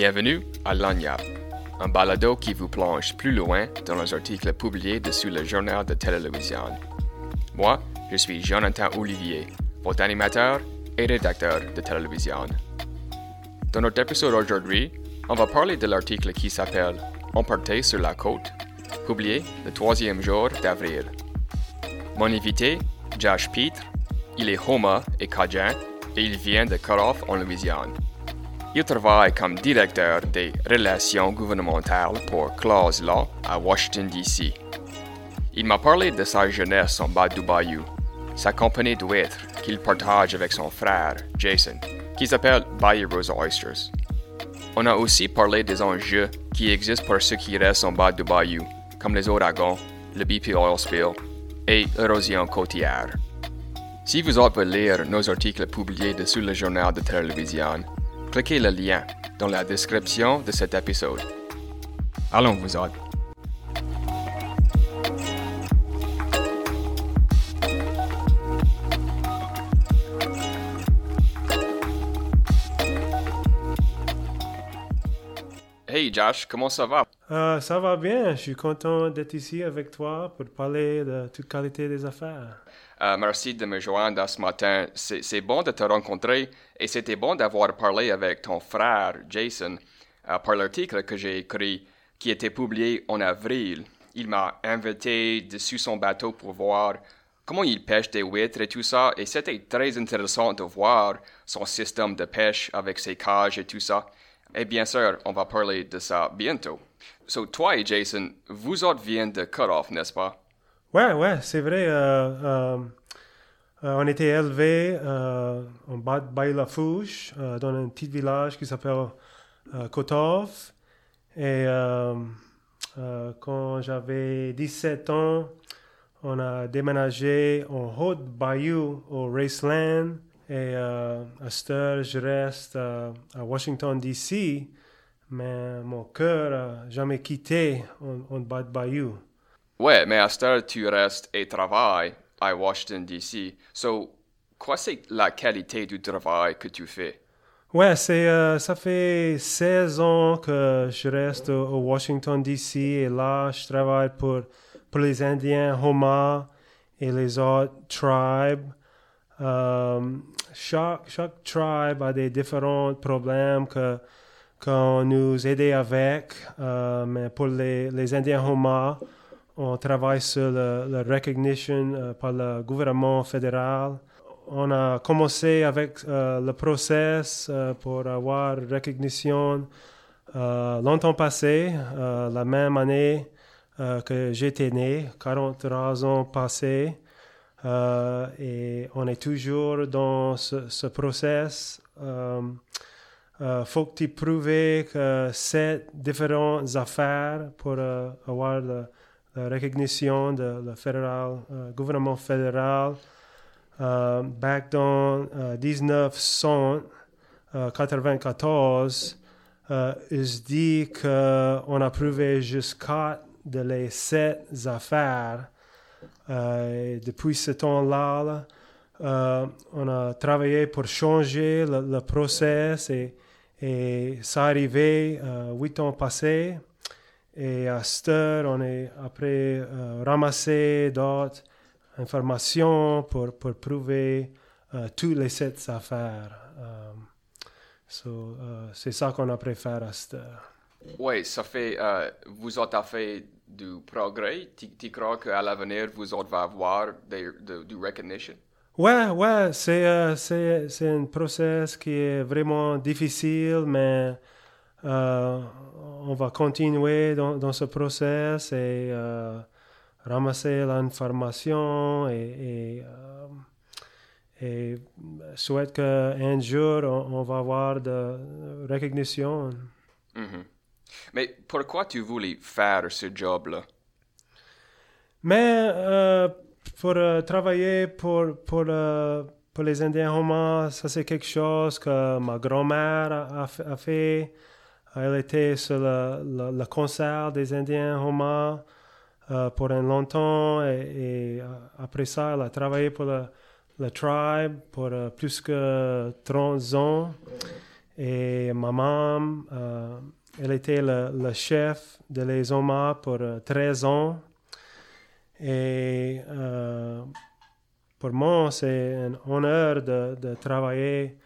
Bienvenue à Lagniappe, un balado qui vous plonge plus loin dans les articles publiés dessus le journal de Télé-Louisiane. Moi, je suis Jonathan Olivier, votre animateur et rédacteur de Télé-Louisiane. Dans notre épisode aujourd'hui, on va parler de l'article qui s'appelle Emporté sur la côte, publié le troisième jour d'avril. Mon invité, Josh Pitre, il est Homa et Cajun et il vient de Cut-Off en Louisiane. Il travaille comme directeur des relations gouvernementales pour Clause Law à Washington, D.C. Il m'a parlé de sa jeunesse en bas du bayou, sa compagnie d'huîtres qu'il partage avec son frère, Jason, qui s'appelle Bayou Rosa Oysters. On a aussi parlé des enjeux qui existent pour ceux qui restent en bas du bayou, comme les ouragans, le BP oil spill et l'érosion côtière. Si vous autres voulez lire nos articles publiés dessus le journal de Télévision, cliquez le lien dans la description de cet épisode. Allons vous autres. Hey Josh, comment ça va? Euh, ça va bien, je suis content d'être ici avec toi pour parler de toute qualité des affaires. Euh, merci de me joindre ce matin. C'est bon de te rencontrer et c'était bon d'avoir parlé avec ton frère Jason euh, par l'article que j'ai écrit qui était publié en avril. Il m'a invité dessus son bateau pour voir comment il pêche des huîtres et tout ça et c'était très intéressant de voir son système de pêche avec ses cages et tout ça. Et bien sûr, on va parler de ça bientôt. So, toi et Jason, vous autres viennent de Cut-Off, n'est-ce pas? Ouais, ouais, c'est vrai. euh, euh, euh, on était élevés en bas de Baille-la-Fouche, euh, dans un petit village qui s'appelle Kotov. Et quand j'avais 17 ans, on a déménagé en Haute-Bayou, au Raceland. Et à cette heure, je reste à Washington, D.C., mais mon cœur n'a jamais quitté en bas de Bayou. Ouais, mais à cette heure, tu restes et travailles à Washington, D.C. So, quoi c'est la qualité du travail que tu fais? Ouais, c'est, euh, ça fait 16 ans que je reste au, Washington, D.C. et là, je travaille pour, pour les Indiens Homa et les autres tribes. Euh, chaque, chaque tribe a des différents problèmes que, qu'on nous aide avec, euh, mais pour les, les Indiens Homa, on travaille sur le recognition euh, par le gouvernement fédéral. On a commencé avec euh, le process euh, pour avoir recognition longtemps passé, la même année que j'étais né, 43 ans passés. Et on est toujours dans ce, ce process. Euh, faut que tu prouves que sept différentes affaires pour avoir le- la recognition de le fédéral, euh, gouvernement fédéral. Euh, back dans euh, 1994, euh, il se dit qu'on a prouvé quatre de les sept affaires. Euh, depuis ce temps-là, là, euh, on a travaillé pour changer le, process et, ça arrivé euh, huit ans passés. Et à cette heure, on est après euh, ramasser d'autres informations pour, pour prouver euh, toutes les sept affaires. Euh, so, c'est ça qu'on a préféré à cette heure. Ouais, ça fait, euh, vous autres avez fait du progrès. Tu, tu crois qu'à l'avenir, vous autres va avoir des, de- du recognition? Ouais, ouais, c'est euh, un process qui est vraiment difficile, mais on va continuer dans, dans ce process et euh, ramasser l'information et, et, euh, et souhaite qu'un jour on, on va avoir de recognition. Mhm. Mais pourquoi tu voulais faire ce job-là? Mais euh, pour euh, travailler pour, pour, euh, pour les Indiens Homa, ça c'est quelque chose que ma grand-mère a fait. Elle était sur le, concert des Indiens Homa euh, pour un longtemps et, et, euh, après ça, elle a travaillé pour le, le tribe pour euh, plus que 30 ans. Et ma maman, elle était le, chef de Omas pour euh, 13 ans. Et pour moi, c'est un honneur de, de travailler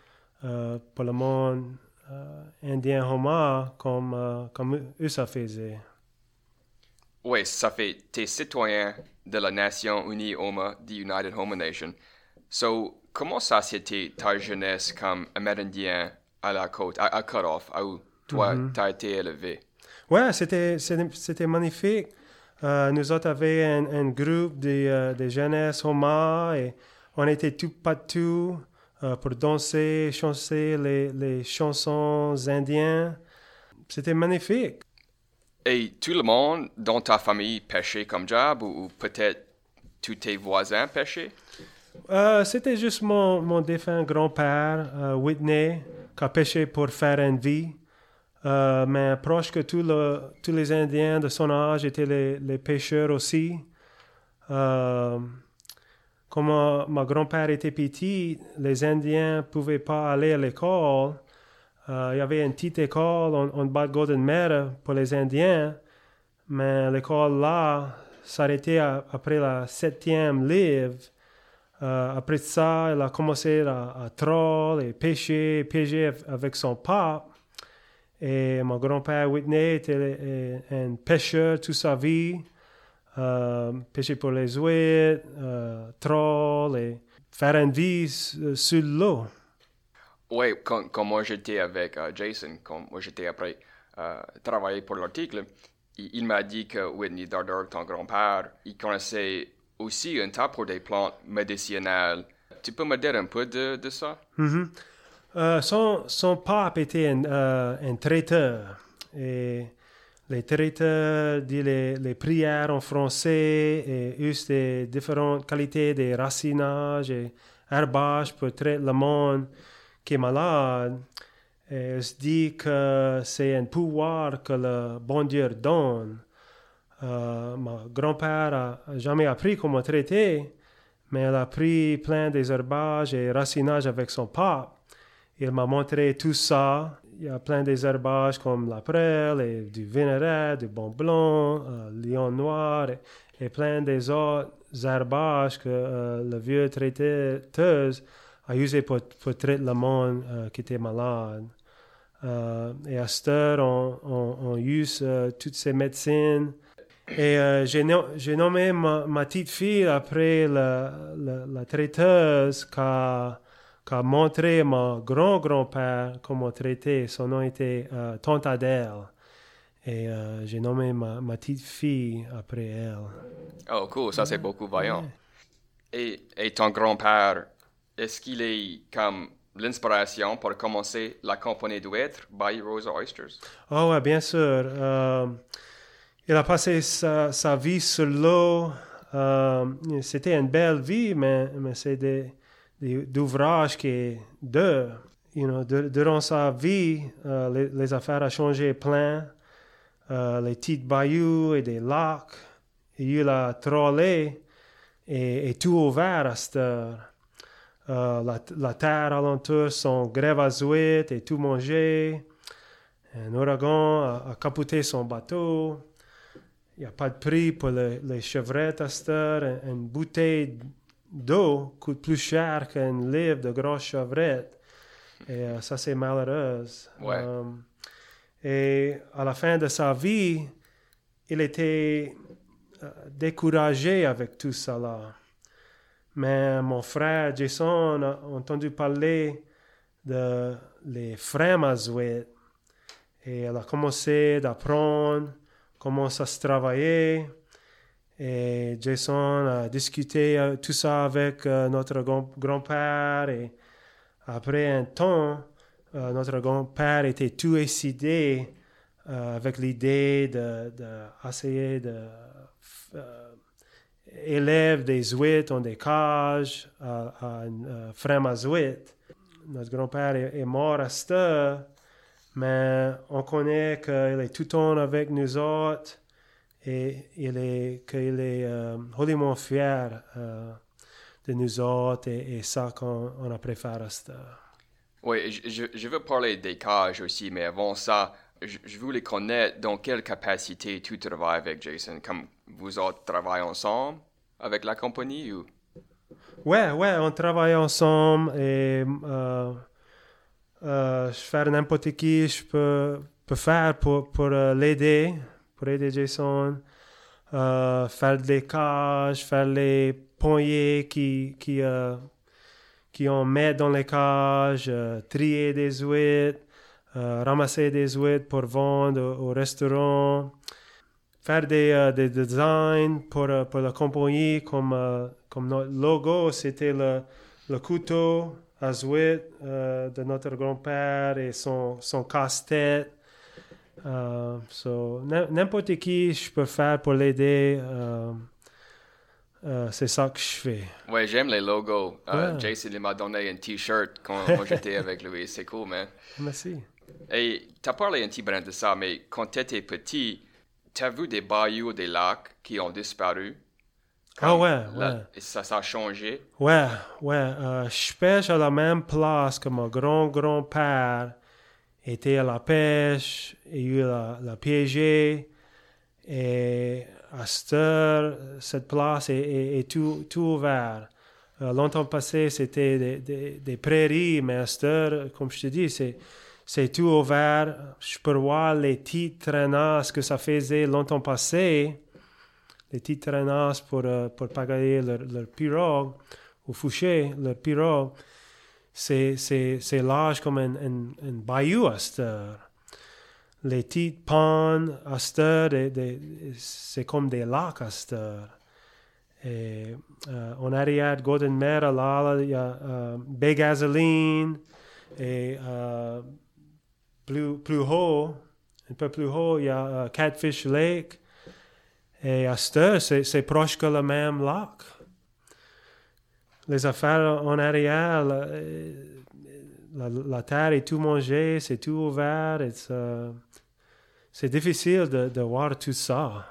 pour le monde indien Homa comme, euh, comme eux ça faisait. Oui, ça fait t'es citoyen de la Nation Unie Oma, the United Homa Nation. So, comment ça c'était ta jeunesse comme Amérindien à la côte, à, à Cut-Off, où toi, t'as été élevé? Ouais, c'était, c'était, magnifique. Euh, nous autres avions un, un groupe de, euh, de jeunesse Homa et on était tout partout euh, pour danser, chanter les, les chansons indiennes. C'était magnifique. Et tout le monde dans ta famille pêchait comme job ou, ou peut-être tous tes voisins pêchaient? Euh, c'était juste mon, mon défunt grand-père, euh, Whitney, qui a pêché pour faire une vie. Euh, mais proche que tout le- tous les Indiens de son âge étaient les, les pêcheurs aussi. Comme euh, mon grand-père était petit, les Indiens ne pouvaient pas aller à l'école. Euh, il y avait une petite école en, bas de Golden Mare pour les Indiens, mais l'école là s'arrêtait après la septième livre. Euh, après ça, il a commencé à, à troll et pêcher, pêcher av- avec son pape. Et mon grand-père Whitney était un pêcheur toute sa vie. Euh, pêcher pour les huîtres, euh, troll et faire une vie s- sur l'eau. Oui, quand, quand moi j'étais avec euh, Jason, quand moi j'étais après euh, travailler pour l'article, il, il m'a dit que Whitney Darder, ton grand-père, il connaissait aussi un tas pour des plantes médicinales. Tu peux me dire un peu de, de ça? Euh, son, son pape était un, euh, un traiteur. Et les traiteurs disent les, les prières en français et usent des différentes qualités de racinage et herbages pour traiter le monde qui est malade. Et se dit que c'est un pouvoir que le bon Dieu donne. Euh, mon grand-père a jamais appris comment traiter, mais il a pris plein des herbages et racinages avec son pape. Il m'a montré tout ça. Il y a plein des herbages comme la prêle, et du vinaigrette, du bon blanc, euh, lion noir et, plein des autres herbages que euh, le vieux traiteur a usé pour, pour traiter le monde euh, qui était malade. Euh, et à cette heure, on, on, on use toutes ces médecines. Et j'ai no- j'ai nommé ma, petite fille après la, la, la traiteuse qui a, qui a montré mon grand-grand-père comment traiter. Son nom était euh, Tante Adèle. Et euh, j'ai nommé ma, ma petite fille après elle. Oh, cool, ça c'est beaucoup vaillant. Et, et ton grand-père, est-ce qu'il est comme l'inspiration pour commencer la compagnie d'huîtres by Rosa Oysters? Oh, ouais, bien sûr. Euh, il a passé sa, sa vie sur l'eau. Euh, C'était une belle vie, mais, mais c'est des, des ouvrages qui est dur. You know, de- durant sa vie, euh, les, les affaires ont changé plein. Euh, les petites bayous et des lacs. Il a trollé et, et tout ouvert à cette heure. Euh, la, la terre alentour sont grève à huîtres et tout mangé. Un ouragan a, capoté son bateau. Il n'y a pas de prix pour le- les chevrettes à cette heure. Une bouteille d'eau coûte plus cher qu'un livre de grosses chevrettes. Et euh, ça, c'est malheureux. Ouais. Euh, et à la fin de sa vie, il était euh, découragé avec tout là. Mais mon frère Jason a entendu parler de les frères Mazouet et elle a commencé d'apprendre comment ça se travaillait. Et Jason a discuté euh, tout ça avec euh, notre grand- grand-père et après un temps, euh, notre grand-père était tout excité avec l'idée de, de de des huîtres dans des cages à, à à huîtres. Notre grand-père est, est mort à cette heure, mais on connaît qu'il est tout le temps avec nous autres et il est, qu'il est euh, holiment fier euh, de nous autres et, et ça qu'on on a préféré. Oui, je, veux parler des cages aussi, mais avant ça, je, je voulais connaître dans quelle capacité tu travailles avec Jason. Comme vous autres travaillez ensemble avec la compagnie ou... Ouais, ouais, on travaille ensemble et euh, euh, je fais n'importe qui je peux, peux faire pour, pour l'aider, pour aider Jason. Euh, faire des cages, faire les poignées qui, qui, euh, qui on met dans les cages, euh, trier des huîtres, euh, ramasser des huîtres pour vendre au, au restaurant, faire des, des designs pour, pour la compagnie, comme, comme notre logo, c'était le, le couteau à huîtres de notre grand-père et son, son casse-tête. Euh, so, n'im- n'importe qui je peux faire pour l'aider, euh, euh, c'est ça que je fais. Ouais, j'aime les logos. Euh, Ouais. Jason il m'a donné un t-shirt quand, quand j'étais avec lui. C'est cool, man. Merci. Et t'as parlé un petit brin de ça, mais quand t'étais petit, t'as vu des bayous, des lacs qui ont disparu? Ah ouais, la- ouais. et ça, ça a changé? Ouais, ouais. euh, je pêche à la même place que mon grand-grand-père était à la pêche, il eu la, la. Et à cette heure, cette place est, tout, tout ouvert. Euh, longtemps passé, c'était des, prairies, mais à cette heure, comme je te dis, c'est, c'est tout ouvert. Je peux voir les petites traînasses que ça faisait longtemps passé les petites traînasses pour, euh, pour pagayer leur, leur pirogue ou foucher leur pirogue, c'est, large comme un, un, un bayou à cette. Les petites pannes à c'est comme des lacs à cette heure. Et euh, Golden Mare, là, il y a euh, Gasoline et euh, plus, plus haut, un peu plus haut, il y a euh, Catfish Lake. Et à cette c'est proche que le même lac. Les affaires en arrière, la, la, la terre est tout mangée, c'est tout ouvert. c'est difficile de, de voir tout ça.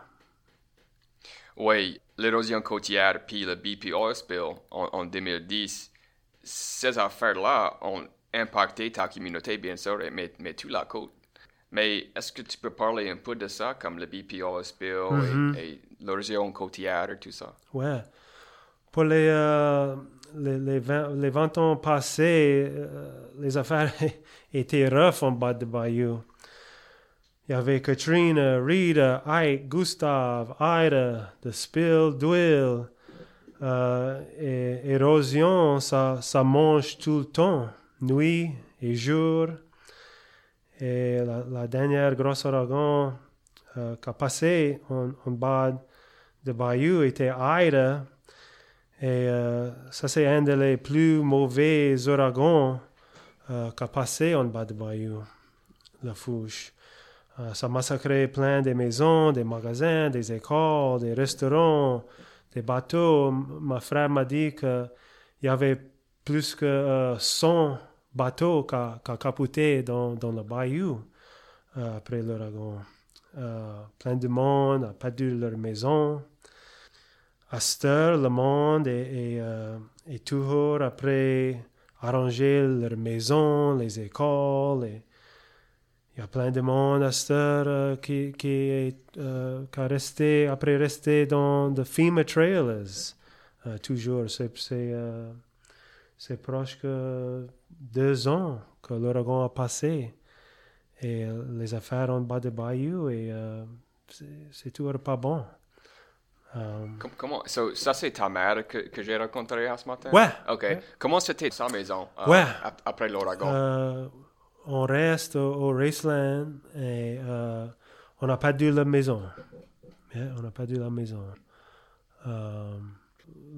Oui, l'érosion côtière puis le BP oil spill en, en 2010, ces affaires-là ont impacté ta communauté, bien sûr, et- mais, mais toute la côte. Mais est-ce que tu peux parler un peu de ça, comme le BP oil spill et, et l'érosion côtière et tout ça? Ouais. Pour les, euh, les, les, vingt, les 20 ans passés, euh, les affaires étaient rough en bas de Bayou. Il y avait Katrina, Rita, Ike, Gustave, Ida, The Spill, Dwill. Euh, et érosion, ça, ça mange tout le temps, nuit et jour. Et la, la dernière grosse ouragan euh, qui a passé en, en bas de Bayou était Ida. Et euh, ça, c'est un des plus mauvais ouragans euh, qui a passé en bas de Bayou, la fouche. Euh, ça a massacré plein de maisons, des magasins, des écoles, des restaurants, des bateaux. Ma frère m'a dit qu'il y avait plus que euh, 100 bateaux qui a, qui a capoté dans, dans le bayou euh, après l'ouragan. Euh, plein de monde a perdu leur maison. Heure, le monde est, euh, toujours après arranger leur maison, les écoles. et il y a plein de monde à cette heure qui, est, euh, a resté, après resté dans the FEMA trailers. Euh, toujours, c'est, c'est, proche que deux ans que l'ouragan a passé. Et les affaires en bas de Bayou, et c'est toujours pas bon. Euh, Com- comment, so, ça, c'est ta mère que, que j'ai rencontrée ce matin? Ouais. OK. Ouais. Comment c'était sa maison euh, Ouais. ap- après l'ouragan? Euh, on reste au, au Raceland et euh, on n'a pas dû la maison. Yeah, on n'a pas dû la maison.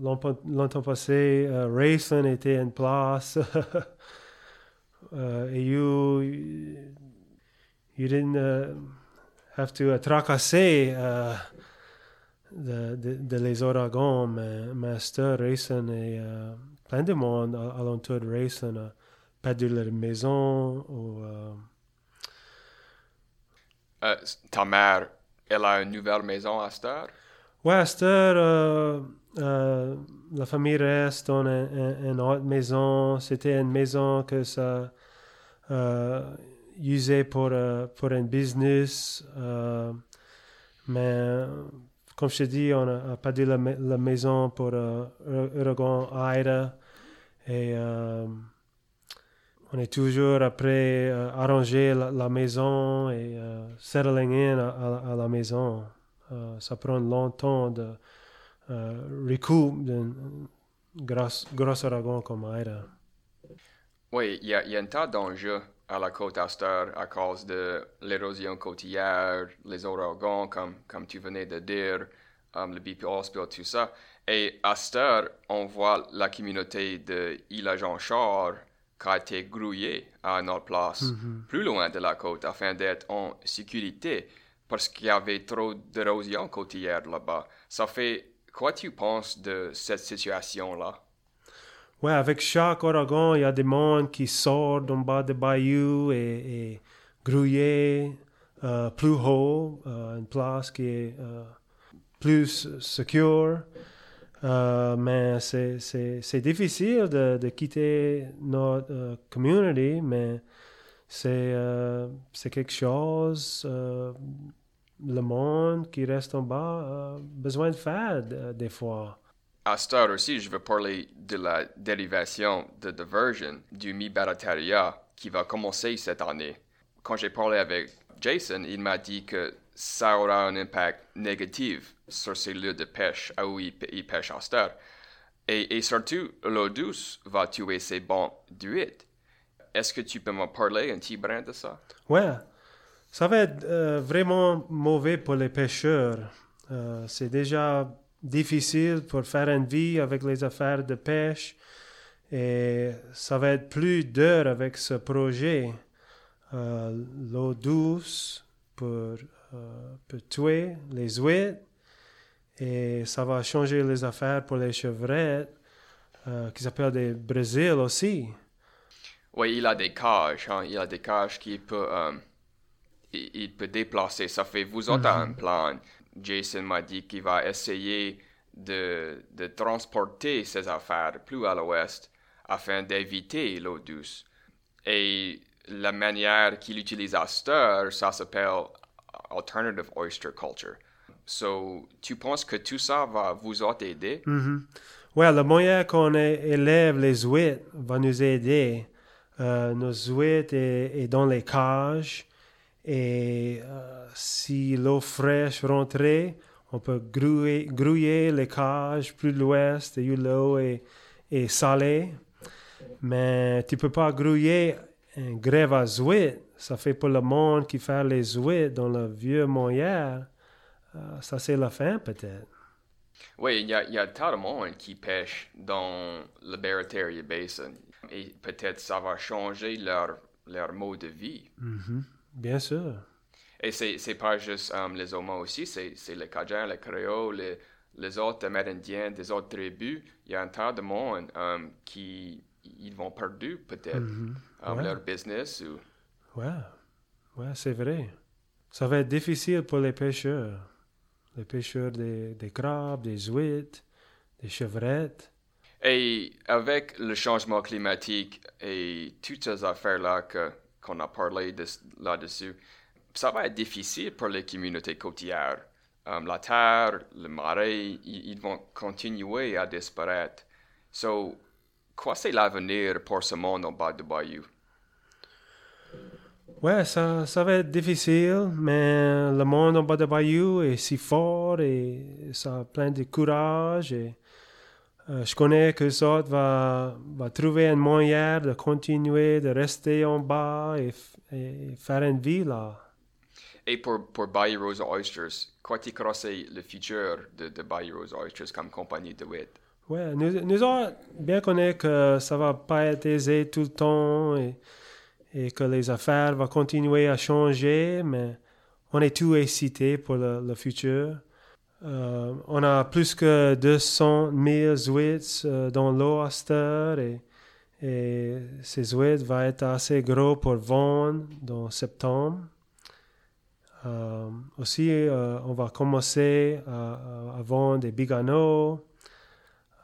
Longtemps, passé, Raceland était en place. et you, you didn't uh, have to tracasser de, de, de les mais cette Raceland est euh, plein de monde à- alentour de Raceland. a perdu leur maison ou euh, Euh, ta mère, elle a une nouvelle maison à heure? Ouais, à euh, euh, la famille reste dans une, une- une autre maison. C'était une maison que ça, euh, usé pour, euh, pour un business. euh, mais comme je te dis, on a, pas dit la, ma- la maison pour euh, Oregon Ida. Et euh, on est toujours après euh, arranger la, maison et euh, settling in à, la maison. Euh, ça prend longtemps de euh, recoup d'un gros, gros ouragan comme Ida. Oui, il y a un tas d'enjeux à la côte Astor à cause de l'érosion côtière, les ouragans, comme, comme tu venais de dire, um, le BP spill, tout ça. Et à Astor, on voit la communauté de Île Jean Char qui a été grouillée à une autre place, plus loin de la côte, afin d'être en sécurité, parce qu'il y avait trop d'érosion côtière là-bas. Ça fait quoi tu penses de cette situation-là? Ouais, avec chaque ouragan, il y a des mondes qui sortent en bas des bayous et, et grouillés euh, plus haut, euh, une place qui est euh, plus secure. Euh, mais c'est- difficile de, de quitter notre euh, community, mais c'est quelque chose, le monde qui reste en bas a besoin de faire de- des fois. À aussi, je veux parler de la dérivation de Diversion du Mi Barataria qui va commencer cette année. Quand j'ai parlé avec Jason, il m'a dit que ça aura un impact négatif sur ces lieux de pêche où il, il pêche à. Et, surtout, l'eau douce va tuer ces bancs d'huîtres. Est-ce que tu peux me parler un petit brin de ça? Ouais, ça va être euh, vraiment mauvais pour les pêcheurs. Euh, c'est déjà difficile pour faire une vie avec les affaires de pêche et ça va être plus dur avec ce projet. Euh, L'eau douce pour, euh, pour tuer les huîtres et ça va changer les affaires pour les chevrettes euh, qui s'appellent des Brésil aussi. Oui, il a des cages. hein. Il a des cages qu'il peut, il, peut déplacer. Ça fait, vous autres avez un plan. Jason m'a dit qu'il va essayer de, de transporter ses affaires plus à l'ouest afin d'éviter l'eau douce. Et la manière qu'il utilise à cette ça s'appelle Alternative Oyster Culture. So, tu penses que tout ça va vous aider? Mhm. Ouais, le moyen qu'on é- élève les huîtres va nous aider. Euh, nos huîtres est, est dans les cages et euh, si l'eau fraîche rentrait, on peut grouiller, grouiller les cages plus l'ouest et l'eau est, est salée. Mais tu peux pas grouiller un grève à huîtres. Ça fait pour le monde qui fait les huîtres dans le vieux moyen. Euh, ça, c'est la fin peut-être. Oui, il y y a tant de monde qui pêche dans le Barataria Basin. Et peut-être ça va changer leur, leur mode de vie. Bien sûr. Et c'est, pas juste um, les Homos aussi, c'est, les Cajuns, les Créoles, les, les autres Amérindiens, des autres tribus. Il y a un tas de monde um, qui ils vont perdre peut-être um, Ouais. leur business. Ou... Ouais, ouais, c'est vrai. Ça va être difficile pour les pêcheurs. Les pêcheurs des, des crabes, des huîtres, des chevrettes. Et avec le changement climatique et toutes ces affaires-là que, qu'on a parlé de- là-dessus, ça va être difficile pour les communautés côtières. Um, la terre, le marais, ils, vont continuer à disparaître. So, quoi c'est l'avenir pour ce monde en bas du bayou? Ouais, ça, ça va être difficile, mais le monde en bas de Bayou est si fort et ça a plein de courage. Et, euh, je connais que ça va, va trouver un moyen de continuer, de rester en bas et, faire une vie là. Et pour, pour Bayou Rose Oysters, quoi tu crois c'est le futur de, de Bayou Rose Oysters comme compagnie de huîtres? Ouais, nous, nous autres, bien connaître que ça va pas être aisé tout le temps et, et que les affaires vont continuer à changer, mais on est tout excité pour le, le futur. Euh, on a plus que 200 000 huîtres euh, dans l'eau et, ces huîtres vont être assez gros pour vendre dans septembre. Euh, aussi, euh, on va commencer à, vendre des biganos.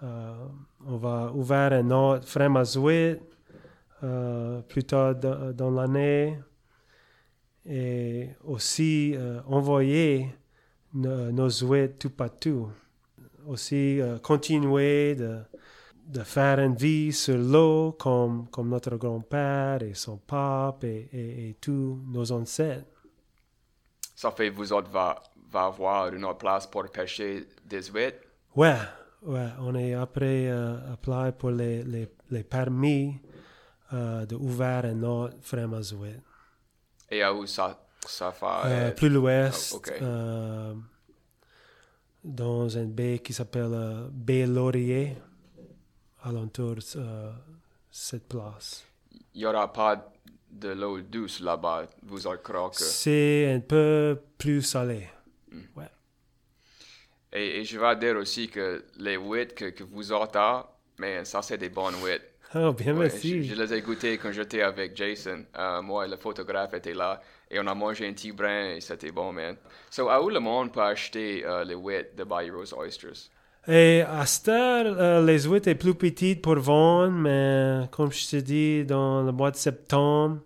On va ouvrir un autre frame à euh, plus tard dans, l'année et aussi envoyer nos souhaits tout partout. Aussi euh, continuer de, de faire une vie sur l'eau comme, comme notre grand-père et son pape et, et- et tous nos ancêtres. Ça fait vous autres va, va avoir une autre place pour pêcher des huîtres? Ouais, ouais, on est après euh, appelé pour les, les, les permis euh, de ouvrir un autre Frémazoïde. Et à où ça, ça fait... Euh, plus l'ouest, ah, ok. euh, dans une baie qui s'appelle euh, Baie Laurier, alentour euh, cette place. Il n'y aura pas de l'eau douce là-bas, vous crois que... C'est un peu plus salé. Et, et je vais dire aussi que les huîtres que, que vous avez, mais ça c'est des bonnes huîtres. Oh, bien Ouais, merci. Je, je les ai goûtées quand j'étais avec Jason. Euh, moi, le photographe était là. Et on a mangé un petit brin et c'était bon, man. So, à où le monde peut acheter euh, les huîtres de Bayou Rose Oysters? Et à heure, euh, les huîtres sont plus petites pour vendre, mais comme je te dis, dans le mois de septembre,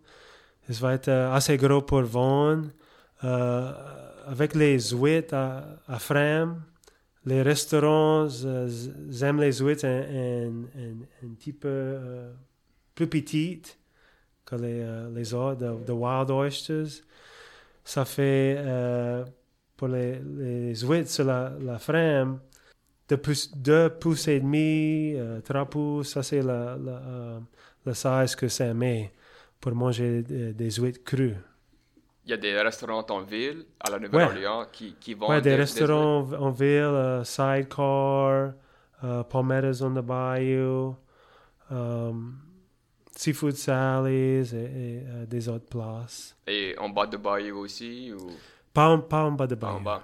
ça va être euh, assez gros pour vendre. Avec les huîtres à, à les restaurants aiment les huîtres un, un- un- un petit peu plus petites que les, euh, les de, de Wild Oysters. Ça fait euh, pour les, les huîtres sur la, la Frame, deux pouces, deux pouces et demi, euh, trois pouces, ça c'est la, la, euh, le size que ça met pour manger des, des huîtres crues. Il y a des restaurants en ville, à la Nouvelle-Orléans, qui, qui vendent Ouais, des des restaurants en ville, euh, Sidecar, euh, Palmetto's on the Bayou, um, Seafood Sally's et, et, euh, des autres places. Et en bas de Bayou aussi, ou? Pas en, pas en bas de pas en Bayou. bas?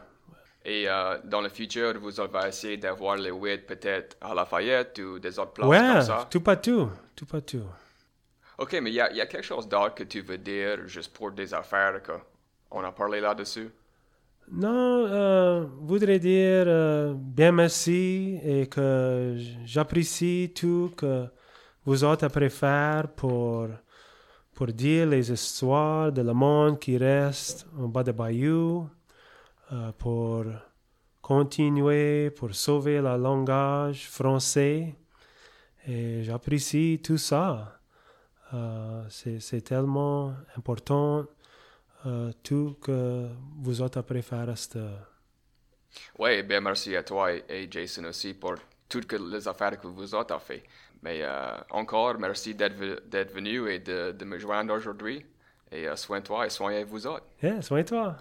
Et euh, dans le futur, vous allez essayer d'avoir les huîtres peut-être à Lafayette ou des autres places Ouais, comme ça? tout partout, tout partout. Ok, mais il y a, y a quelque chose d'autre que tu veux dire juste pour des affaires que on a parlé là-dessus? Non, euh, voudrais dire euh, bien merci et que j'apprécie tout que vous autres après faire pour, pour dire les histoires de le monde qui reste en bas de Bayou, euh, pour continuer, pour sauver le langage français. Et j'apprécie tout ça. Euh, c'est tellement important euh, tout que vous autres après faire. Oui, bien merci à toi et, Jason aussi pour toutes les affaires que vous autres avez fait. Mais euh, encore, merci d'être venu et de, me joindre aujourd'hui. Et euh, eh, soigne-toi et soignez vous autres. Yeah, soigne-toi.